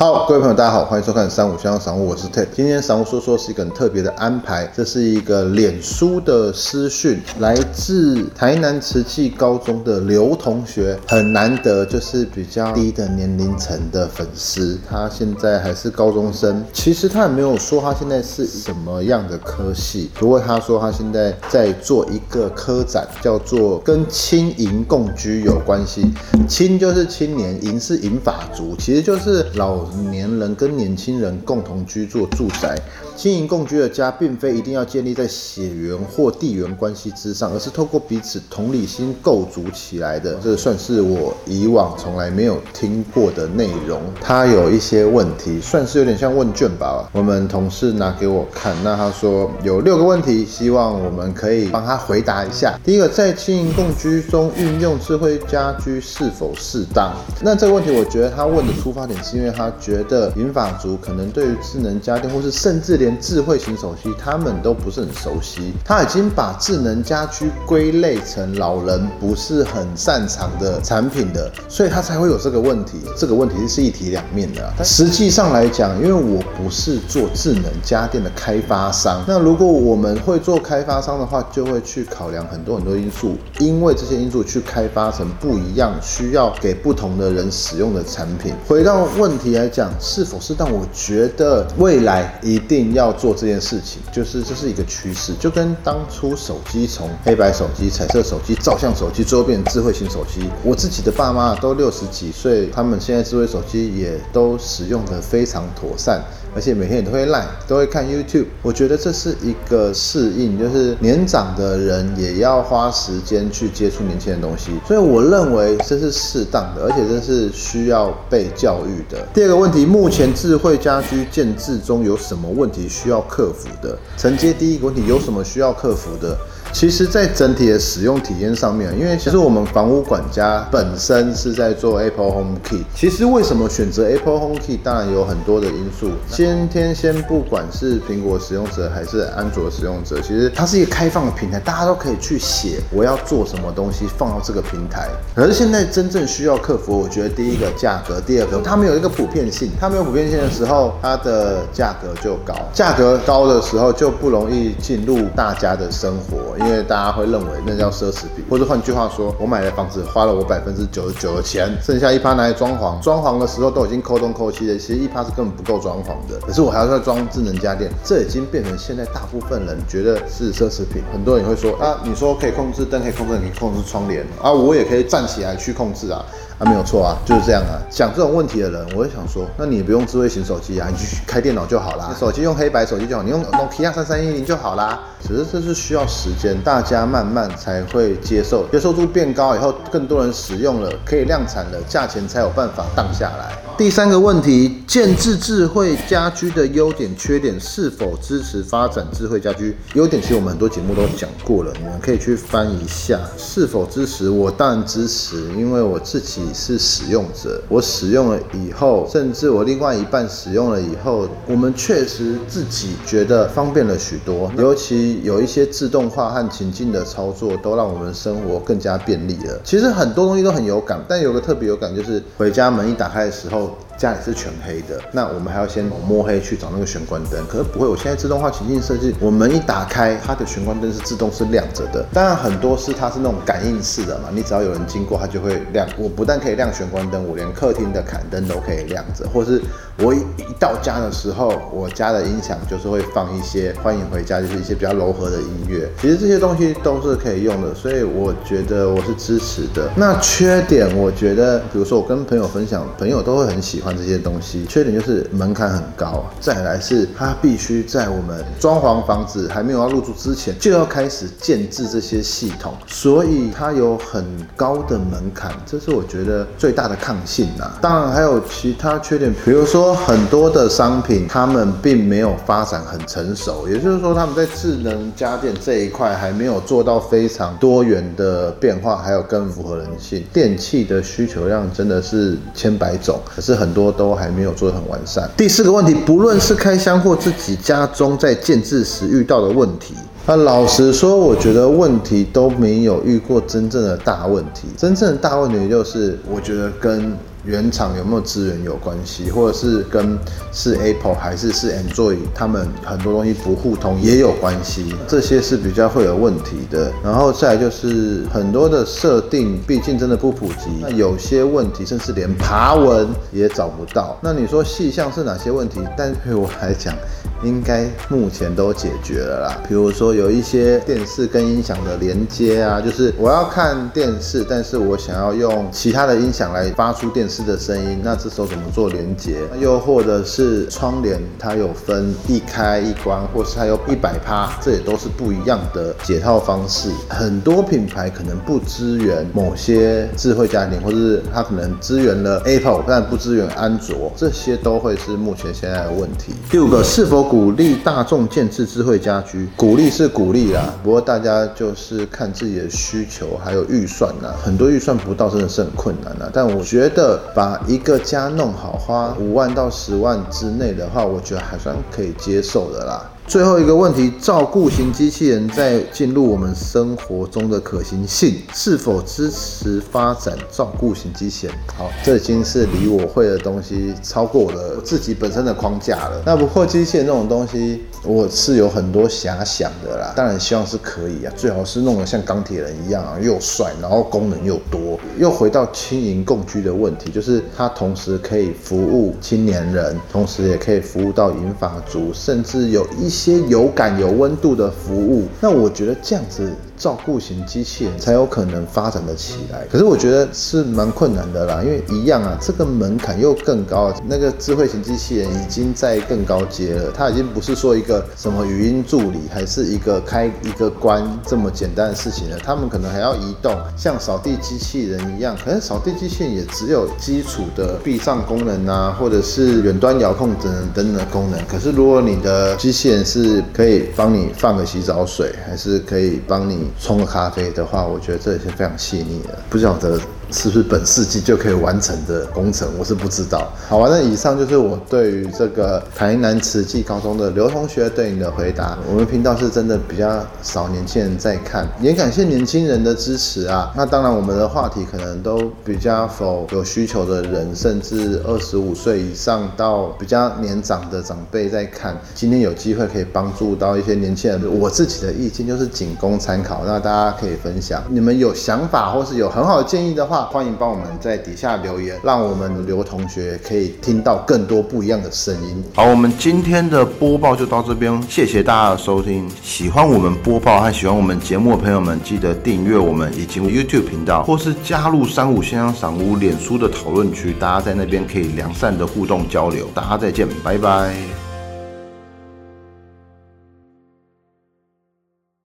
好，各位朋友，大家好，欢迎收看三五香赏物，我是 Ted。今天赏物说说是一个很特别的安排，这是一个脸书的私讯，来自台南慈济高中的刘同学，很难得，就是比较低的年龄层的粉丝。他现在还是高中生，其实他也没有说他现在是什么样的科系，不过他说他现在在做一个科展，叫做跟青银共居有关系。青就是青年，银是银法族，其实就是老。年人跟年轻人共同居住住宅，经营共居的家，并非一定要建立在血缘或地缘关系之上，而是透过彼此同理心构筑起来的。这算是我以往从来没有听过的内容。它有一些问题，算是有点像问卷吧。我们同事拿给我看，那他说有六个问题，希望我们可以帮他回答一下。第一个，在经营共居中运用智慧家居是否适当？那这个问题，我觉得他问的出发点是因为他。觉得银发族可能对于智能家电，或是甚至连智慧型手机，他们都不是很熟悉。他已经把智能家居归类成老人不是很擅长的产品的，所以他才会有这个问题。这个问题是一体两面的。实际上来讲，因为我不是做智能家电的开发商，那如果我们会做开发商的话，就会去考量很多很多因素，因为这些因素去开发成不一样，需要给不同的人使用的产品。回到问题来。讲是否是让？我觉得未来一定要要做这件事情，就是这是一个趋势，就跟当初手机从黑白手机、彩色手机、照相手机，最后变成智慧型手机。我自己的爸妈都六十几岁，他们现在智慧手机也都使用的非常妥善。而且每天也都会赖，都会看 YouTube。我觉得这是一个适应，就是年长的人也要花时间去接触年轻的东西。所以我认为这是适当的，而且这是需要被教育的。第二个问题，目前智慧家居建制中有什么问题需要克服的？承接第一个问题，有什么需要克服的？其实，在整体的使用体验上面，因为其实我们房屋管家本身是在做 Apple Home Key。其实为什么选择 Apple Home Key？当然有很多的因素。先天先不管是苹果使用者还是安卓使用者，其实它是一个开放的平台，大家都可以去写我要做什么东西放到这个平台。可是现在真正需要克服，我觉得第一个价格，第二个它没有一个普遍性。它没有普遍性的时候，它的价格就高。价格高的时候就不容易进入大家的生活。因为大家会认为那叫奢侈品，或者换句话说，我买的房子花了我百分之九十九的钱，剩下一趴拿来装潢，装潢的时候都已经抠东抠西的，其实一趴是根本不够装潢的。可是我还要再装智能家电，这已经变成现在大部分人觉得是奢侈品。很多人会说啊，你说可以控制灯，可以控制，你控制窗帘啊，我也可以站起来去控制啊。啊，没有错啊，就是这样啊。讲这种问题的人，我会想说，那你不用智慧型手机啊，你去开电脑就好啦。手机用黑白手机就好，你用 Nokia 三三一零就好啦。只是这是需要时间，大家慢慢才会接受，接受度变高以后，更多人使用了，可以量产了，价钱才有办法荡下来。第三个问题，建制智慧家居的优点、缺点，是否支持发展智慧家居？优点其实我们很多节目都讲过了，你们可以去翻一下。是否支持？我当然支持，因为我自是使用者，我使用了以后，甚至我另外一半使用了以后，我们确实自己觉得方便了许多，尤其。有一些自动化和情境的操作，都让我们生活更加便利了。其实很多东西都很有感，但有个特别有感，就是回家门一打开的时候。家里是全黑的，那我们还要先摸黑去找那个玄关灯。可是不会，我现在自动化情境设计，我门一打开，它的玄关灯是自动是亮着的。当然很多是它是那种感应式的嘛，你只要有人经过，它就会亮。我不但可以亮玄关灯，我连客厅的坎灯都可以亮着。或是我一一到家的时候，我家的音响就是会放一些欢迎回家，就是一些比较柔和的音乐。其实这些东西都是可以用的，所以我觉得我是支持的。那缺点，我觉得，比如说我跟朋友分享，朋友都会很喜欢。这些东西缺点就是门槛很高，再来是它必须在我们装潢房子还没有要入住之前就要开始建制这些系统，所以它有很高的门槛，这是我觉得最大的抗性呐。当然还有其他缺点，比如说很多的商品他们并没有发展很成熟，也就是说他们在智能家电这一块还没有做到非常多元的变化，还有更符合人性。电器的需求量真的是千百种，可是很。都还没有做得很完善。第四个问题，不论是开箱或自己家中在建制时遇到的问题，那老实说，我觉得问题都没有遇过真正的大问题。真正的大问题就是，我觉得跟原厂有没有资源有关系，或者是跟是 Apple 还是是 Android，他们很多东西不互通也有关系，这些是比较会有问题的。然后再就是很多的设定，毕竟真的不普及，那有些问题甚至连爬文也找不到。那你说细项是哪些问题？但对我来讲，应该目前都解决了啦。比如说有一些电视跟音响的连接啊，就是我要看电视，但是我想要用其他的音响来发出电视的声音，那这时候怎么做连接？又或者是窗帘，它有分一开一关，或是它有一百趴，这也都是不一样的解套方式。很多品牌可能不支援某些智慧家庭，或是它可能支援了 Apple，但不支援安卓，这些都会是目前现在的问题。第五个，是否鼓励大众建制智慧家居？鼓励是鼓励啦，不过大家就是看自己的需求还有预算呐，很多预算不到真的是很困难呐。但我觉得把一个家弄好，花五万到十万之内的话，我觉得还算可以接受的啦。最后一个问题，照顾型机器人在进入我们生活中的可行性，是否支持发展照顾型机器人？好，这已经是离我会的东西超过我的自己本身的框架了。那不过机器人这种种东西，我是有很多遐想的啦。当然希望是可以啊，最好是弄得像钢铁人一样啊，又帅，然后功能又多。又回到轻盈共居的问题，就是它同时可以服务青年人，同时也可以服务到银发族，甚至有一。些有感有温度的服务，那我觉得这样子。照顾型机器人才有可能发展的起来，可是我觉得是蛮困难的啦，因为一样啊，这个门槛又更高。那个智慧型机器人已经在更高阶了，它已经不是说一个什么语音助理，还是一个开一个关这么简单的事情了。他们可能还要移动，像扫地机器人一样，可能扫地机器人也只有基础的避障功能啊，或者是远端遥控等等等的功能。可是如果你的机器人是可以帮你放个洗澡水，还是可以帮你。冲个咖啡的话，我觉得这也是非常细腻的，不晓得。是不是本世纪就可以完成的工程？我是不知道。好吧，那以上就是我对于这个台南慈济高中的刘同学对你的回答。我们频道是真的比较少年轻人在看，也感谢年轻人的支持啊。那当然，我们的话题可能都比较否有需求的人，甚至二十五岁以上到比较年长的长辈在看。今天有机会可以帮助到一些年轻人，我自己的意见就是仅供参考，那大家可以分享。你们有想法或是有很好的建议的话话。欢迎帮我们在底下留言，让我们刘同学可以听到更多不一样的声音。好，我们今天的播报就到这边，谢谢大家的收听。喜欢我们播报和喜欢我们节目的朋友们，记得订阅我们以及 YouTube 频道，或是加入三五先生赏屋脸书的讨论区，大家在那边可以良善的互动交流。大家再见，拜拜。